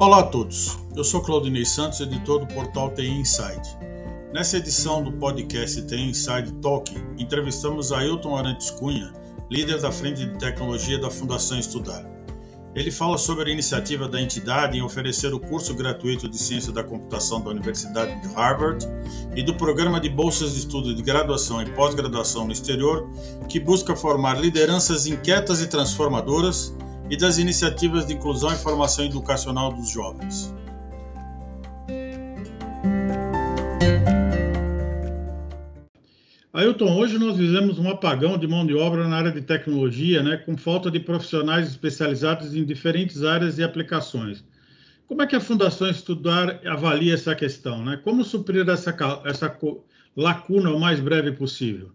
Olá a todos, eu sou Claudinei Santos, editor do portal TI Inside. Nessa edição do podcast TI Inside Talk, entrevistamos Ailton Arantes Cunha, líder da Frente de Tecnologia da Fundação Estudar. Ele fala sobre a iniciativa da entidade em oferecer o curso gratuito de Ciência da Computação da Universidade de Harvard e do programa de bolsas de estudo de graduação e pós-graduação no exterior, que busca formar lideranças inquietas e transformadoras e das iniciativas de inclusão e formação educacional dos jovens. Ailton, hoje nós vivemos um apagão de mão de obra na área de tecnologia, né, com falta de profissionais especializados em diferentes áreas e aplicações. Como é que a Fundação Estudar avalia essa questão? Né? Como suprir essa, essa lacuna o mais breve possível?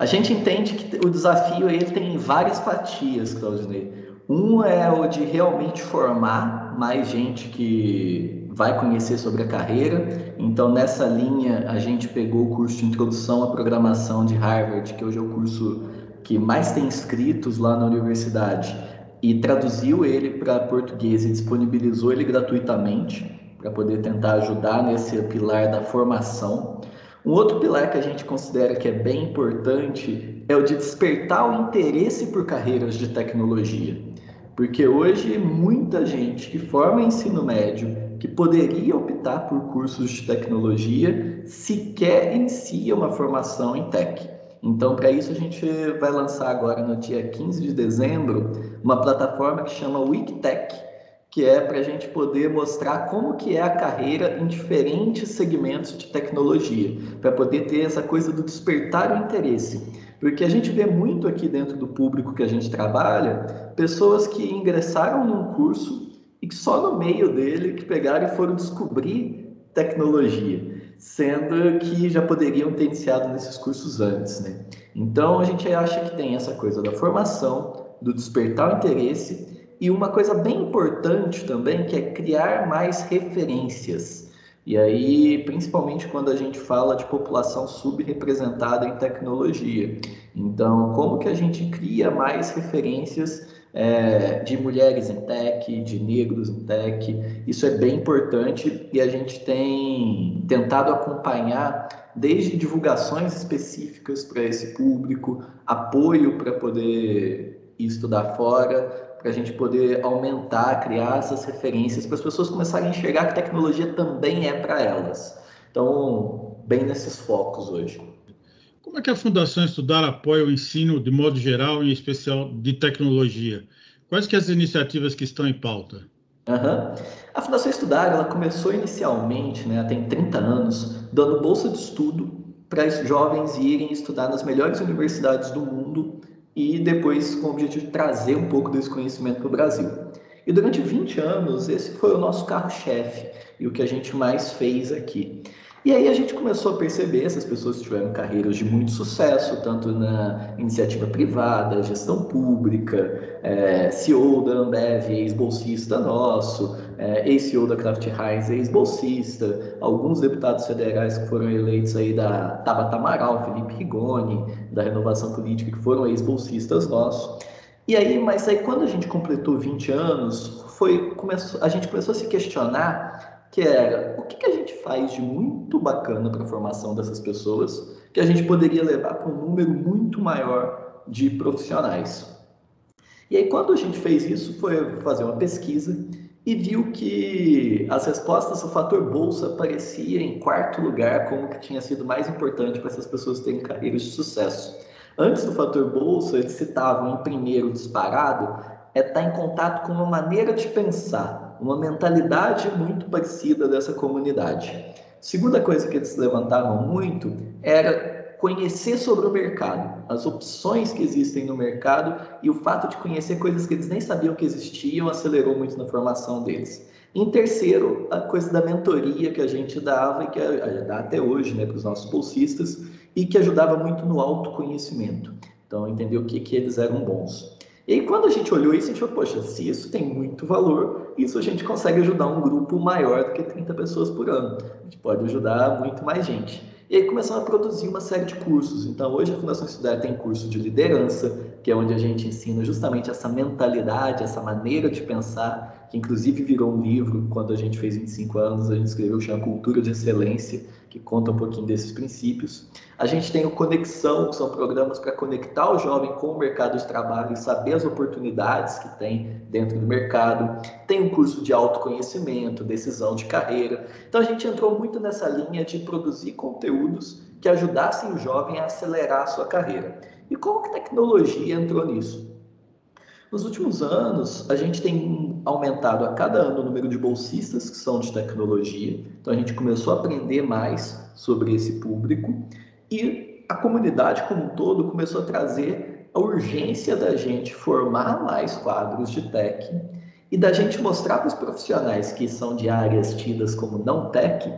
A gente entende que o desafio ele tem várias fatias, Claudinei. Um é o de realmente formar mais gente que vai conhecer sobre a carreira. Então, nessa linha, a gente pegou o curso de Introdução à Programação de Harvard, que hoje é o curso que mais tem inscritos lá na universidade, e traduziu ele para português e disponibilizou ele gratuitamente para poder tentar ajudar nesse pilar da formação. Um outro pilar que a gente considera que é bem importante é o de despertar o interesse por carreiras de tecnologia. Porque hoje muita gente que forma ensino médio, que poderia optar por cursos de tecnologia, sequer inicia uma formação em tech. Então, para isso, a gente vai lançar agora no dia 15 de dezembro uma plataforma que chama WeekTech, que é para a gente poder mostrar como que é a carreira em diferentes segmentos de tecnologia, para poder ter essa coisa do despertar o interesse. Porque a gente vê muito aqui dentro do público que a gente trabalha, pessoas que ingressaram num curso e que só no meio dele que pegaram e foram descobrir tecnologia, sendo que já poderiam ter iniciado nesses cursos antes, né? Então a gente acha que tem essa coisa da formação, do despertar o interesse e uma coisa bem importante também, que é criar mais referências. E aí, principalmente quando a gente fala de população subrepresentada em tecnologia. Então, como que a gente cria mais referências é, de mulheres em tech, de negros em tech? Isso é bem importante e a gente tem tentado acompanhar desde divulgações específicas para esse público, apoio para poder estudar fora, para a gente poder aumentar, criar essas referências, para as pessoas começarem a enxergar que tecnologia também é para elas. Então, bem nesses focos hoje. Como é que a Fundação Estudar apoia o ensino de modo geral, em especial de tecnologia? Quais que as iniciativas que estão em pauta? Uhum. A Fundação Estudar ela começou inicialmente, né, tem 30 anos, dando bolsa de estudo para jovens irem estudar nas melhores universidades do mundo e depois com o objetivo de trazer um pouco desse conhecimento para o Brasil. E durante 20 anos, esse foi o nosso carro-chefe e o que a gente mais fez aqui. E aí a gente começou a perceber essas pessoas tiveram carreiras de muito sucesso, tanto na iniciativa privada, gestão pública, é, CEO da Ambev, ex-bolsista nosso, é, ex-CEO da Kraft Heinz, ex-bolsista, alguns deputados federais que foram eleitos aí da Tabata Amaral, Felipe Rigoni, da Renovação Política, que foram ex-bolsistas nossos. E aí, mas aí quando a gente completou 20 anos, foi, começou, a gente começou a se questionar que era o que, que a gente faz de muito bacana para a formação dessas pessoas que a gente poderia levar para um número muito maior de profissionais. E aí, quando a gente fez isso, foi fazer uma pesquisa e viu que as respostas, o fator bolsa aparecia em quarto lugar como que tinha sido mais importante para essas pessoas terem carreiras de sucesso. Antes do fator bolsa, eles citavam em primeiro disparado é estar em contato com uma maneira de pensar, uma mentalidade muito parecida dessa comunidade. Segunda coisa que eles levantavam muito era conhecer sobre o mercado, as opções que existem no mercado e o fato de conhecer coisas que eles nem sabiam que existiam acelerou muito na formação deles. Em terceiro, a coisa da mentoria que a gente dava e que dá até hoje né, para os nossos bolsistas e que ajudava muito no autoconhecimento. Então, entender o que, que eles eram bons. E aí, quando a gente olhou isso, a gente falou, poxa, se isso tem muito valor, isso a gente consegue ajudar um grupo maior do que 30 pessoas por ano. A gente pode ajudar muito mais gente. E aí começamos a produzir uma série de cursos. Então, hoje a Fundação Estudar tem curso de liderança, que é onde a gente ensina justamente essa mentalidade, essa maneira de pensar, que inclusive virou um livro quando a gente fez 25 anos, a gente escreveu chama Cultura de Excelência, que conta um pouquinho desses princípios. A gente tem o Conexão, que são programas para conectar o jovem com o mercado de trabalho e saber as oportunidades que tem dentro do mercado. Tem um curso de autoconhecimento, decisão de carreira. Então a gente entrou muito nessa linha de produzir conteúdos que ajudassem o jovem a acelerar a sua carreira. E como que a tecnologia entrou nisso? Nos últimos anos, a gente tem aumentado a cada ano o número de bolsistas que são de tecnologia. Então, a gente começou a aprender mais sobre esse público e a comunidade como um todo começou a trazer a urgência da gente formar mais quadros de tech e da gente mostrar para os profissionais que são de áreas tidas como não tech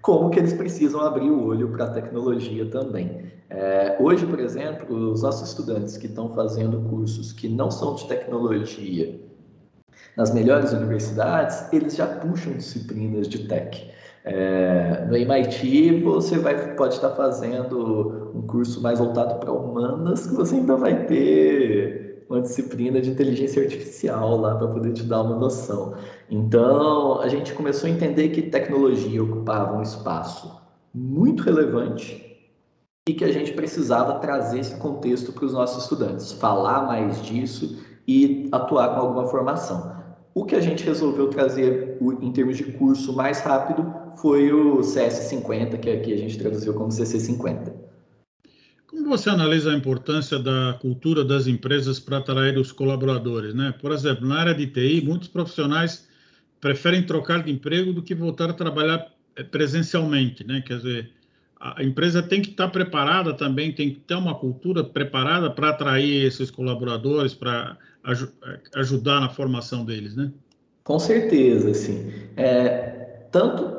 como que eles precisam abrir o olho para a tecnologia também. É, hoje, por exemplo, os nossos estudantes que estão fazendo cursos que não são de tecnologia nas melhores universidades, eles já puxam disciplinas de tech. É, no MIT, você vai, pode estar fazendo um curso mais voltado para humanas, que você ainda vai ter uma disciplina de inteligência artificial lá para poder te dar uma noção. Então, a gente começou a entender que tecnologia ocupava um espaço muito relevante e que a gente precisava trazer esse contexto para os nossos estudantes, falar mais disso e atuar com alguma formação. O que a gente resolveu trazer em termos de curso mais rápido foi o CS50, que aqui a gente traduziu como CC50. Como você analisa a importância da cultura das empresas para atrair os colaboradores? Né? Por exemplo, na área de TI, muitos profissionais preferem trocar de emprego do que voltar a trabalhar eh, presencialmente, né? Quer dizer, a empresa tem que estar preparada também, tem que ter uma cultura preparada para atrair esses colaboradores, para aj eh, ajudar na formação deles, né? Com certeza, sim. É, tanto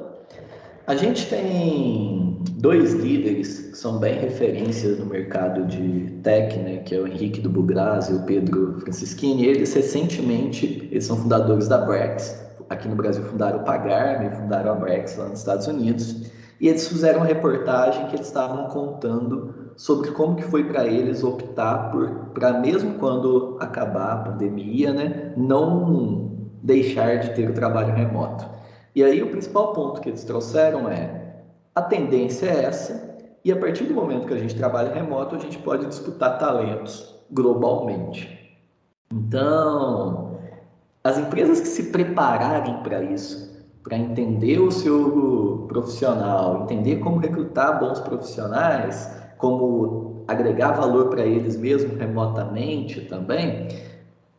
a gente tem dois líderes que são bem referências no mercado de tech, né, que é o Henrique do Bugraz e o Pedro Francischini. Eles recentemente, eles são fundadores da Brex, aqui no Brasil fundaram o Pagarme, fundaram a Brex lá nos Estados Unidos, e eles fizeram uma reportagem que eles estavam contando sobre como que foi para eles optar por, para mesmo quando acabar a pandemia, né, não deixar de ter o trabalho remoto. E aí o principal ponto que eles trouxeram é a tendência é essa, e a partir do momento que a gente trabalha remoto, a gente pode disputar talentos globalmente. Então, as empresas que se prepararem para isso, para entender o seu profissional, entender como recrutar bons profissionais, como agregar valor para eles mesmo remotamente também,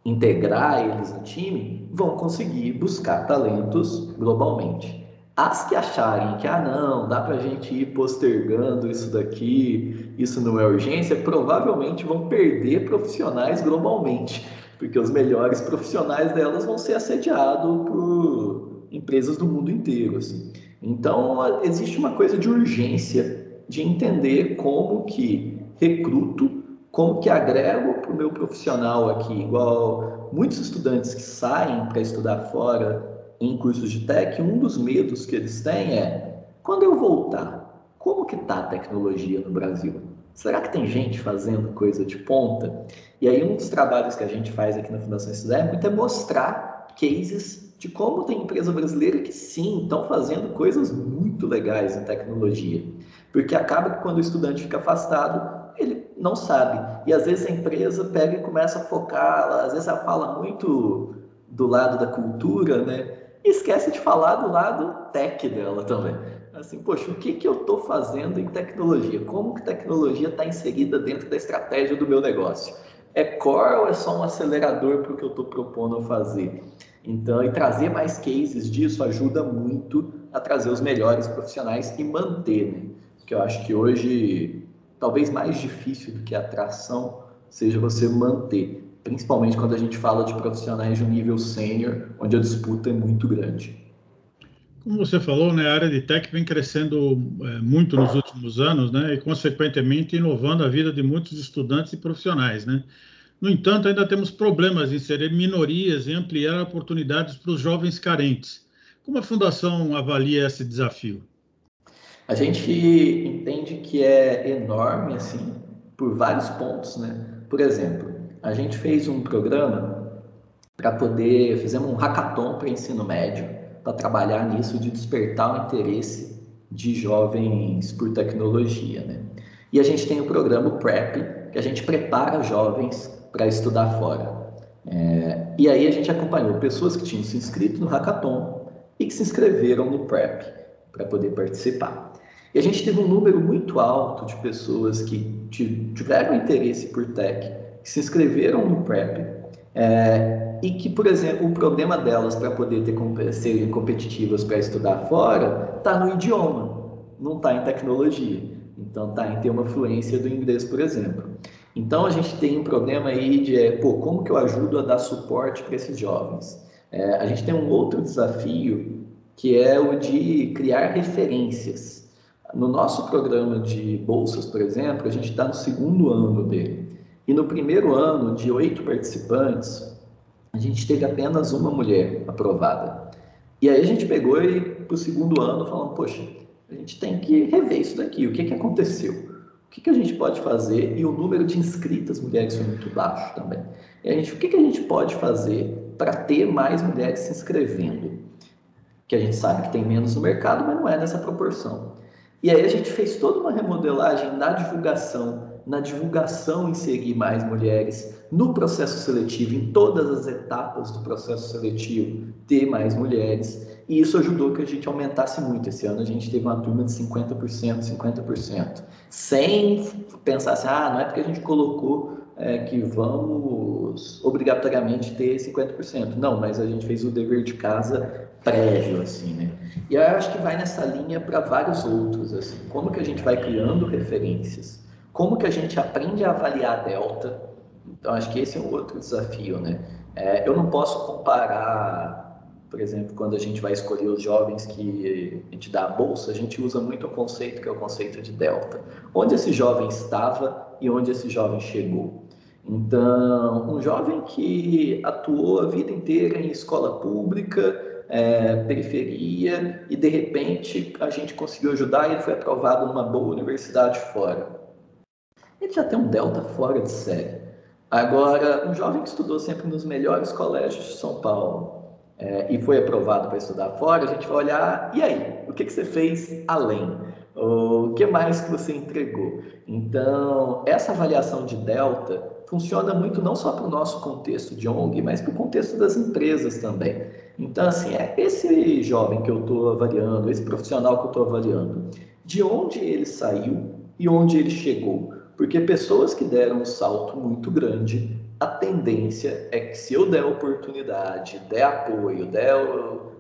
integrar eles no time, vão conseguir buscar talentos globalmente. As que acharem que, ah, não, dá para a gente ir postergando isso daqui, isso não é urgência, provavelmente vão perder profissionais globalmente porque os melhores profissionais delas vão ser assediados por empresas do mundo inteiro. Assim. Então, existe uma coisa de urgência de entender como que recruto, como que agrego para o meu profissional aqui, igual muitos estudantes que saem para estudar fora em cursos de tech, um dos medos que eles têm é, quando eu voltar, como que está a tecnologia no Brasil? Será que tem gente fazendo coisa de ponta? E aí um dos trabalhos que a gente faz aqui na Fundação Estudar é muito é mostrar cases de como tem empresa brasileira que sim, estão fazendo coisas muito legais em tecnologia. Porque acaba que quando o estudante fica afastado, ele não sabe. E às vezes a empresa pega e começa a focar, às vezes ela fala muito do lado da cultura, né? E esquece de falar do lado tech dela também assim, poxa, o que, que eu estou fazendo em tecnologia? Como que tecnologia está inserida dentro da estratégia do meu negócio? É core ou é só um acelerador para o que eu estou propondo fazer? Então, e trazer mais cases disso ajuda muito a trazer os melhores profissionais e manter, né? Porque eu acho que hoje, talvez mais difícil do que a atração seja você manter, principalmente quando a gente fala de profissionais de um nível sênior, onde a disputa é muito grande. Como você falou, né, a área de tech vem crescendo é, muito nos últimos anos, né, e consequentemente inovando a vida de muitos estudantes e profissionais, né. No entanto, ainda temos problemas em inserir minorias e ampliar oportunidades para os jovens carentes. Como a fundação avalia esse desafio? A gente entende que é enorme, assim, por vários pontos, né? Por exemplo, a gente fez um programa para poder, fizemos um hackathon para ensino médio, para trabalhar nisso de despertar o interesse de jovens por tecnologia, né? E a gente tem o programa PrEP, que a gente prepara jovens para estudar fora. É, e aí a gente acompanhou pessoas que tinham se inscrito no hackathon e que se inscreveram no PrEP para poder participar. E a gente teve um número muito alto de pessoas que tiveram interesse por tech, que se inscreveram no PrEP é, e que, por exemplo, o problema delas para poder ter, serem competitivas para estudar fora está no idioma, não está em tecnologia. Então, está em ter uma fluência do inglês, por exemplo. Então, a gente tem um problema aí de, é, pô, como que eu ajudo a dar suporte para esses jovens? É, a gente tem um outro desafio, que é o de criar referências. No nosso programa de bolsas, por exemplo, a gente está no segundo ano dele. E no primeiro ano, de oito participantes, a gente teve apenas uma mulher aprovada. E aí a gente pegou e para o segundo ano falando, poxa, a gente tem que rever isso daqui. O que, que aconteceu? O que, que a gente pode fazer? E o número de inscritas mulheres foi muito baixo também. E a gente, o que, que a gente pode fazer para ter mais mulheres se inscrevendo? Que a gente sabe que tem menos no mercado, mas não é nessa proporção. E aí a gente fez toda uma remodelagem na divulgação na divulgação inserir mais mulheres, no processo seletivo, em todas as etapas do processo seletivo, ter mais mulheres. E isso ajudou que a gente aumentasse muito. Esse ano a gente teve uma turma de 50%, 50%. Sem pensar assim, ah, não é porque a gente colocou é, que vamos obrigatoriamente ter 50%. Não, mas a gente fez o dever de casa prévio, assim, né? E eu acho que vai nessa linha para vários outros, assim. Como que a gente vai criando referências como que a gente aprende a avaliar a delta? Então, acho que esse é um outro desafio, né? É, eu não posso comparar, por exemplo, quando a gente vai escolher os jovens que a gente dá a bolsa, a gente usa muito o conceito que é o conceito de delta. Onde esse jovem estava e onde esse jovem chegou. Então, um jovem que atuou a vida inteira em escola pública, é, periferia, e de repente a gente conseguiu ajudar e ele foi aprovado numa boa universidade fora ele já tem um delta fora de série. Agora, um jovem que estudou sempre nos melhores colégios de São Paulo é, e foi aprovado para estudar fora, a gente vai olhar, e aí? O que, que você fez além? O que mais que você entregou? Então, essa avaliação de delta funciona muito não só para o nosso contexto de ONG, mas para o contexto das empresas também. Então, assim, é esse jovem que eu estou avaliando, esse profissional que eu estou avaliando, de onde ele saiu e onde ele chegou? Porque pessoas que deram um salto muito grande, a tendência é que se eu der oportunidade, der apoio, der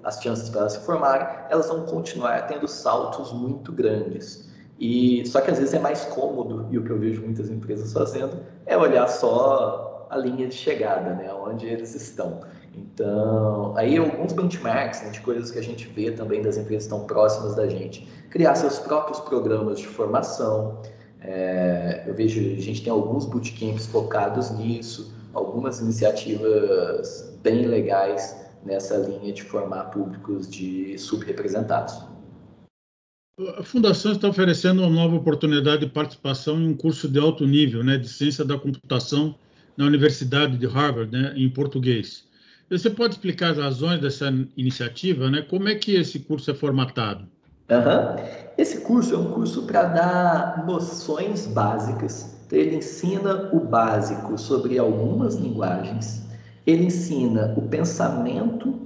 as chances para elas se formarem, elas vão continuar tendo saltos muito grandes. E só que às vezes é mais cômodo, e o que eu vejo muitas empresas fazendo é olhar só a linha de chegada, né, onde eles estão. Então, aí alguns benchmarks né, de coisas que a gente vê também das empresas estão próximas da gente, criar seus próprios programas de formação, é, eu vejo, a gente tem alguns bootcamps focados nisso, algumas iniciativas bem legais nessa linha de formar públicos de subrepresentados. A Fundação está oferecendo uma nova oportunidade de participação em um curso de alto nível, né, de ciência da computação na Universidade de Harvard, né, em português. Você pode explicar as razões dessa iniciativa, né? Como é que esse curso é formatado? Uhum. Esse curso é um curso para dar noções básicas. Então, ele ensina o básico sobre algumas linguagens, ele ensina o pensamento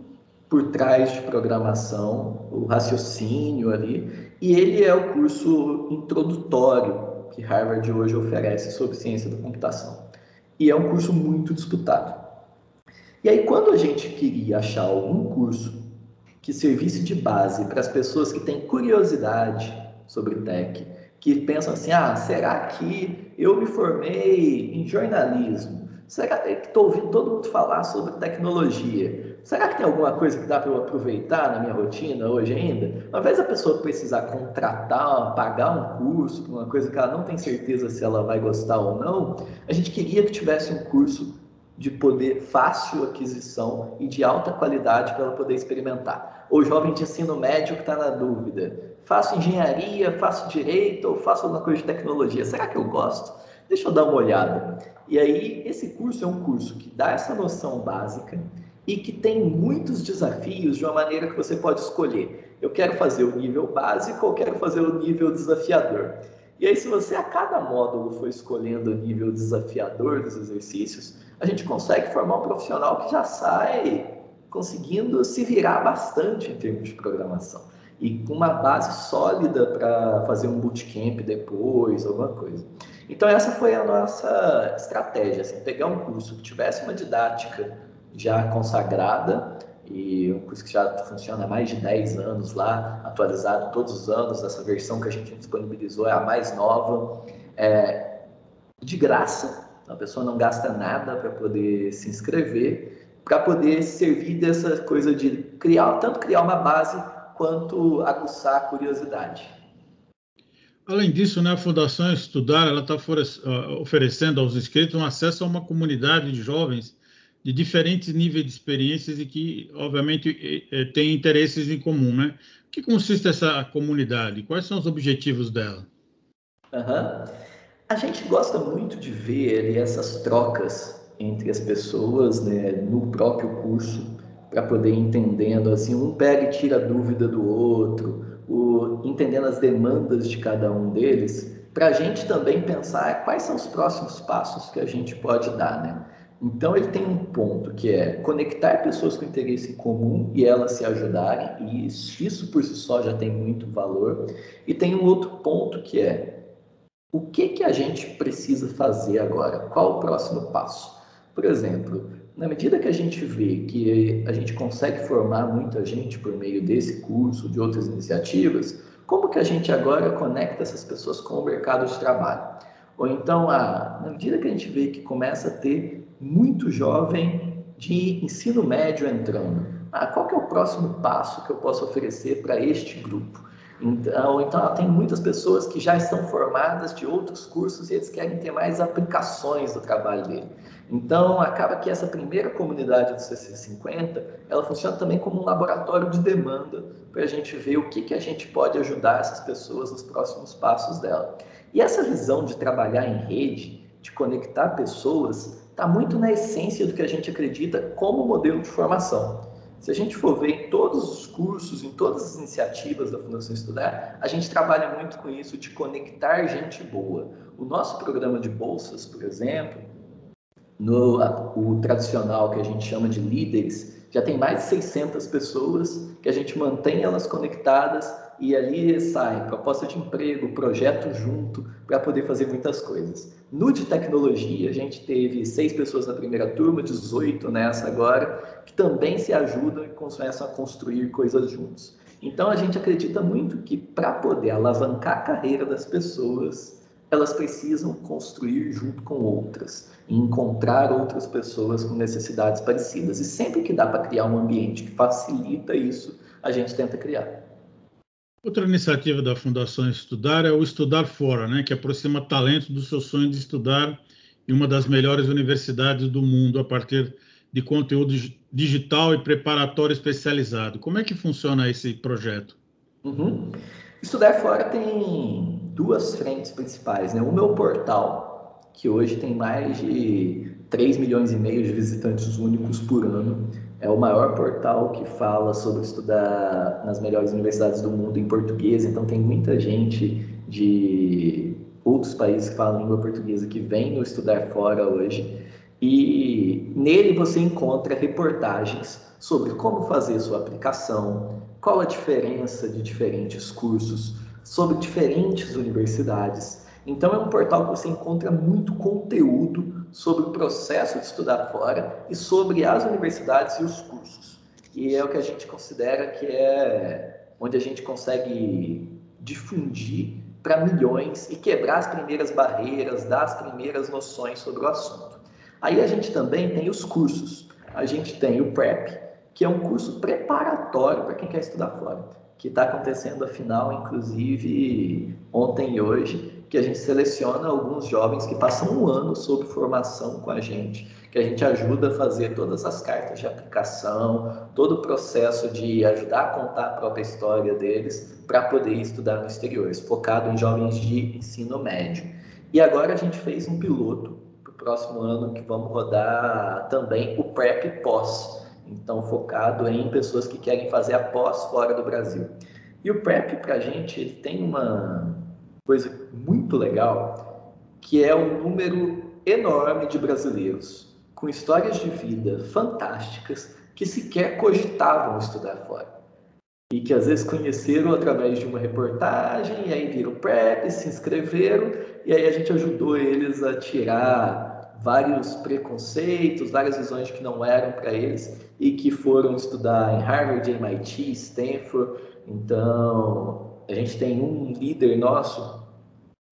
por trás de programação, o raciocínio ali, e ele é o curso introdutório que Harvard hoje oferece sobre ciência da computação. E é um curso muito disputado. E aí, quando a gente queria achar algum curso que servisse de base para as pessoas que têm curiosidade sobre tech, que pensam assim: ah, será que eu me formei em jornalismo? Será que estou ouvindo todo mundo falar sobre tecnologia? Será que tem alguma coisa que dá para eu aproveitar na minha rotina hoje ainda? Ao invés da pessoa precisar contratar, pagar um curso uma coisa que ela não tem certeza se ela vai gostar ou não, a gente queria que tivesse um curso de poder fácil aquisição e de alta qualidade para ela poder experimentar. O jovem de ensino médio que está na dúvida, faço engenharia, faço direito ou faço alguma coisa de tecnologia, será que eu gosto? Deixa eu dar uma olhada. E aí, esse curso é um curso que dá essa noção básica e que tem muitos desafios de uma maneira que você pode escolher. Eu quero fazer o nível básico ou quero fazer o nível desafiador. E aí, se você a cada módulo for escolhendo o nível desafiador dos exercícios, a gente consegue formar um profissional que já sai conseguindo se virar bastante em termos de programação e com uma base sólida para fazer um bootcamp depois, alguma coisa. Então essa foi a nossa estratégia, assim, pegar um curso que tivesse uma didática já consagrada e um curso que já funciona há mais de 10 anos lá, atualizado todos os anos, essa versão que a gente disponibilizou é a mais nova, é, de graça, a pessoa não gasta nada para poder se inscrever, para poder servir dessa coisa de criar, tanto criar uma base quanto aguçar a curiosidade. Além disso, né, a Fundação Estudar ela está oferecendo aos inscritos um acesso a uma comunidade de jovens de diferentes níveis de experiências e que, obviamente, têm interesses em comum, né? O que consiste essa comunidade? Quais são os objetivos dela? Uhum. A gente gosta muito de ver ali, essas trocas entre as pessoas né, no próprio curso para poder ir entendendo assim um pega e tira a dúvida do outro o, entendendo as demandas de cada um deles para a gente também pensar quais são os próximos passos que a gente pode dar né. Então ele tem um ponto que é conectar pessoas com interesse em comum e elas se ajudarem e isso, isso por si só já tem muito valor. E tem um outro ponto que é o que, que a gente precisa fazer agora? Qual o próximo passo? Por exemplo, na medida que a gente vê que a gente consegue formar muita gente por meio desse curso, de outras iniciativas, como que a gente agora conecta essas pessoas com o mercado de trabalho? Ou então, a, na medida que a gente vê que começa a ter muito jovem de ensino médio entrando, ah, qual que é o próximo passo que eu posso oferecer para este grupo? Então, então tem muitas pessoas que já estão formadas de outros cursos e eles querem ter mais aplicações do trabalho dele. Então, acaba que essa primeira comunidade do CC50, ela funciona também como um laboratório de demanda para a gente ver o que, que a gente pode ajudar essas pessoas nos próximos passos dela. E essa visão de trabalhar em rede, de conectar pessoas, está muito na essência do que a gente acredita como modelo de formação. Se a gente for ver em todos os cursos, em todas as iniciativas da Fundação Estudar, a gente trabalha muito com isso de conectar gente boa. O nosso programa de bolsas, por exemplo, no o tradicional que a gente chama de líderes, já tem mais de 600 pessoas que a gente mantém elas conectadas e ali sai proposta de emprego, projeto junto, para poder fazer muitas coisas. No de tecnologia, a gente teve seis pessoas na primeira turma, 18 nessa agora, que também se ajudam e começam a construir coisas juntos. Então, a gente acredita muito que para poder alavancar a carreira das pessoas, elas precisam construir junto com outras, encontrar outras pessoas com necessidades parecidas. E sempre que dá para criar um ambiente que facilita isso, a gente tenta criar. Outra iniciativa da Fundação Estudar é o Estudar Fora, né, que aproxima talentos do seu sonho de estudar em uma das melhores universidades do mundo a partir de conteúdo digital e preparatório especializado. Como é que funciona esse projeto? Uhum. Estudar Fora tem duas frentes principais. Né? O meu portal, que hoje tem mais de 3 milhões e meio de visitantes únicos por ano, é o maior portal que fala sobre estudar nas melhores universidades do mundo em português, então tem muita gente de outros países que falam língua portuguesa que vem Estudar Fora hoje. E nele você encontra reportagens sobre como fazer sua aplicação, qual a diferença de diferentes cursos, sobre diferentes universidades. Então é um portal que você encontra muito conteúdo sobre o processo de estudar fora e sobre as universidades e os cursos. E é o que a gente considera que é onde a gente consegue difundir para milhões e quebrar as primeiras barreiras, dar as primeiras noções sobre o assunto. Aí a gente também tem os cursos. A gente tem o PrEP, que é um curso preparatório para quem quer estudar fora, que está acontecendo a final, inclusive ontem e hoje, que a gente seleciona alguns jovens que passam um ano sob formação com a gente, que a gente ajuda a fazer todas as cartas de aplicação, todo o processo de ajudar a contar a própria história deles para poder estudar no exterior, focado em jovens de ensino médio. E agora a gente fez um piloto para o próximo ano que vamos rodar também o PrEP pós, então focado em pessoas que querem fazer a pós fora do Brasil. E o PrEP para a gente ele tem uma coisa muito legal, que é um número enorme de brasileiros com histórias de vida fantásticas que sequer cogitavam estudar fora. E que às vezes conheceram através de uma reportagem, e aí viram PrEP, se inscreveram, e aí a gente ajudou eles a tirar vários preconceitos, várias visões que não eram para eles e que foram estudar em Harvard, MIT, Stanford. Então, a gente tem um líder nosso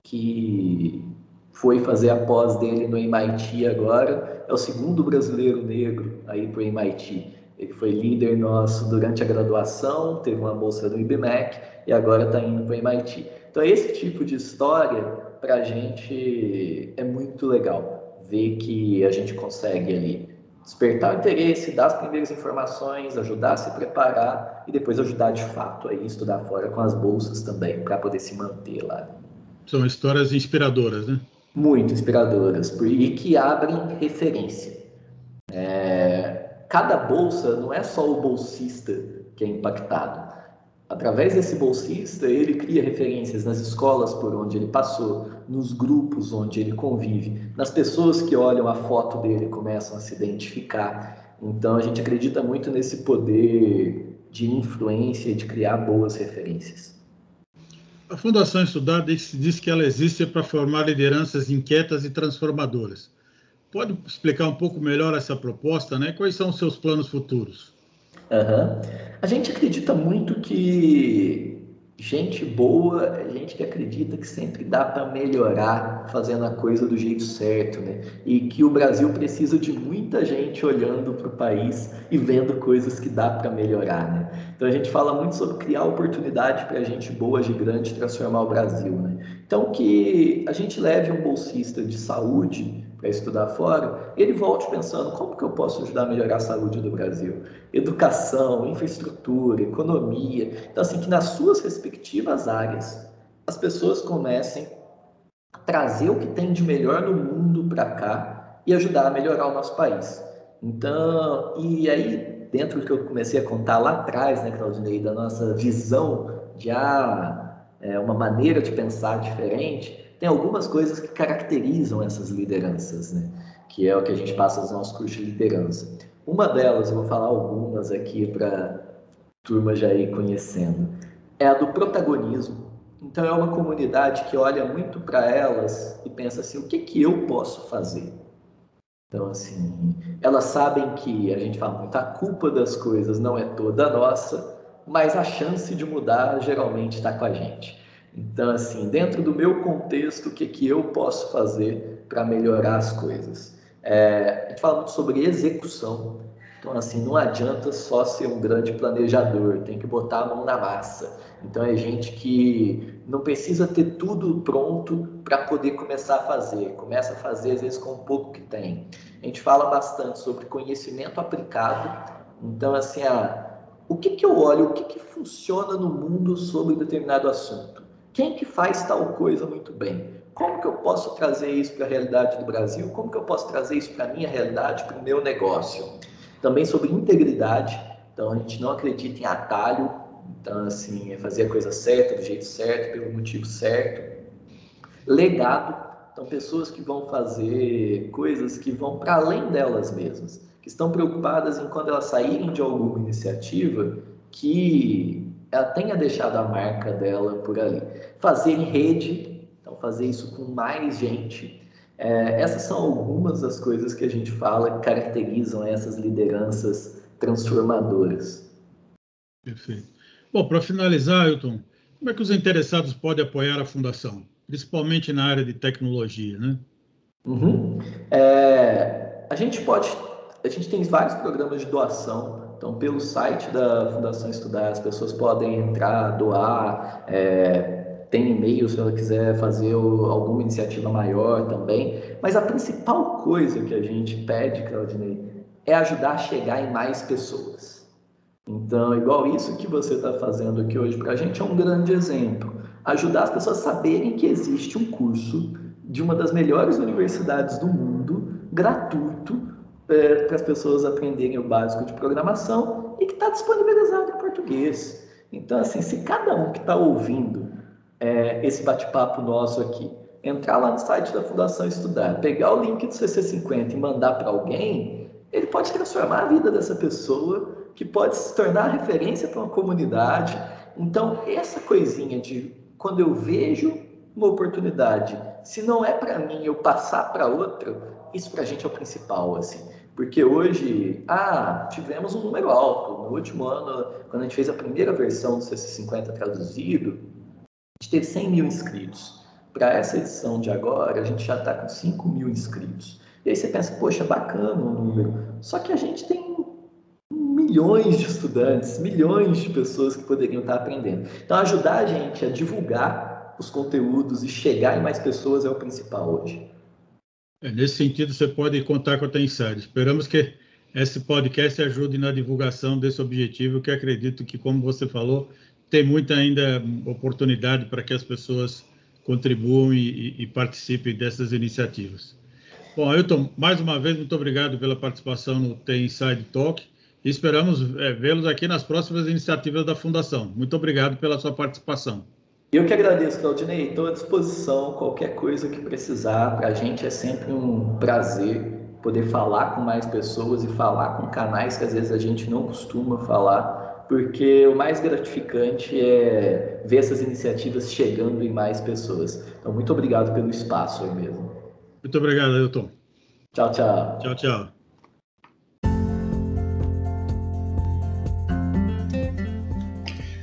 que foi fazer a pós dele no MIT agora, é o segundo brasileiro negro aí para o MIT. Ele foi líder nosso durante a graduação, teve uma bolsa do IBMEC e agora está indo para o MIT. Então, esse tipo de história, para a gente, é muito legal. Ver que a gente consegue ali despertar o interesse, dar as primeiras informações, ajudar a se preparar e depois ajudar de fato a estudar fora com as bolsas também, para poder se manter lá. São histórias inspiradoras, né? muito inspiradoras e que abrem referência. É, cada bolsa não é só o bolsista que é impactado. Através desse bolsista, ele cria referências nas escolas por onde ele passou, nos grupos onde ele convive, nas pessoas que olham a foto dele e começam a se identificar. Então, a gente acredita muito nesse poder de influência e de criar boas referências. A Fundação Estudar diz, que ela existe para formar lideranças inquietas e transformadoras. Pode explicar um pouco melhor essa proposta, né? Quais são os seus planos futuros? Uhum. A gente acredita muito que gente boa é gente que acredita que sempre dá para melhorar fazendo a coisa do jeito certo, né? E que o Brasil precisa de muita gente olhando para o país e vendo coisas que dá para melhorar, né? Então a gente fala muito sobre criar oportunidade para gente boa, gigante, transformar o Brasil, né? Então que a gente leve um bolsista de saúde para estudar fora, ele volte pensando como que eu posso ajudar a melhorar a saúde do Brasil, educação, infraestrutura, economia. Então assim que nas suas respectivas áreas as pessoas comecem a trazer o que tem de melhor no mundo para cá e ajudar a melhorar o nosso país. Então, e aí dentro do que eu comecei a contar lá atrás, né, Claudinei, da nossa visão de ah, é, uma maneira de pensar diferente, tem algumas coisas que caracterizam essas lideranças, né? que é o que a gente passa nos nossos cursos de liderança. Uma delas, eu vou falar algumas aqui para turma já ir conhecendo, é a do protagonismo. Então, é uma comunidade que olha muito para elas e pensa assim: o que, que eu posso fazer? Então, assim, elas sabem que a gente fala muito, a culpa das coisas não é toda nossa, mas a chance de mudar geralmente está com a gente. Então, assim, dentro do meu contexto, o que, que eu posso fazer para melhorar as coisas? É, a gente fala muito sobre execução. Então, assim, não adianta só ser um grande planejador, tem que botar a mão na massa. Então, é gente que não precisa ter tudo pronto para poder começar a fazer. Começa a fazer, às vezes, com o pouco que tem. A gente fala bastante sobre conhecimento aplicado. Então, assim, ah, o que, que eu olho, o que, que funciona no mundo sobre determinado assunto? Quem que faz tal coisa muito bem? Como que eu posso trazer isso para a realidade do Brasil? Como que eu posso trazer isso para a minha realidade, para o meu negócio? Também sobre integridade. Então, a gente não acredita em atalho. Então, assim, é fazer a coisa certa, do jeito certo, pelo motivo certo. Legado. Então, pessoas que vão fazer coisas que vão para além delas mesmas. Que estão preocupadas em quando elas saírem de alguma iniciativa, que ela tenha deixado a marca dela por ali. Fazer em rede, então fazer isso com mais gente. É, essas são algumas das coisas que a gente fala que caracterizam essas lideranças transformadoras. Perfeito. Bom, para finalizar, Ailton, como é que os interessados podem apoiar a Fundação, principalmente na área de tecnologia, né? Uhum. É, a gente pode, a gente tem vários programas de doação então, pelo site da Fundação Estudar, as pessoas podem entrar, doar. É, tem e-mail se ela quiser fazer alguma iniciativa maior também. Mas a principal coisa que a gente pede, Claudinei, é ajudar a chegar em mais pessoas. Então, igual isso que você está fazendo aqui hoje para a gente é um grande exemplo. Ajudar as pessoas a saberem que existe um curso de uma das melhores universidades do mundo, gratuito, para as pessoas aprenderem o básico de programação e que está disponibilizado em português. Então, assim, se cada um que está ouvindo é, esse bate-papo nosso aqui entrar lá no site da Fundação Estudar, pegar o link do CC50 e mandar para alguém, ele pode transformar a vida dessa pessoa, que pode se tornar referência para uma comunidade. Então, essa coisinha de quando eu vejo uma oportunidade, se não é para mim eu passar para outra, isso para a gente é o principal, assim. Porque hoje, ah, tivemos um número alto. No último ano, quando a gente fez a primeira versão do CC50 traduzido, a gente teve 100 mil inscritos. Para essa edição de agora, a gente já está com 5 mil inscritos. E aí você pensa, poxa, bacana o número. Só que a gente tem milhões de estudantes, milhões de pessoas que poderiam estar aprendendo. Então, ajudar a gente a divulgar os conteúdos e chegar em mais pessoas é o principal hoje. É, nesse sentido, você pode contar com a Tenside. Esperamos que esse podcast ajude na divulgação desse objetivo, que acredito que, como você falou, tem muita ainda oportunidade para que as pessoas contribuam e, e, participem dessas iniciativas. Bom, Ailton, mais uma vez, muito obrigado pela participação no Tem Inside Talk e esperamos é, vê-los aqui nas próximas iniciativas da Fundação. Muito obrigado pela sua participação. Eu que agradeço, Claudinei. Estou à disposição. Qualquer coisa que precisar, para a gente é sempre um prazer poder falar com mais pessoas e falar com canais que às vezes a gente não costuma falar, porque o mais gratificante é ver essas iniciativas chegando em mais pessoas. Então, muito obrigado pelo espaço aí mesmo. Muito obrigado, Ailton. Tchau, tchau. Tchau, tchau.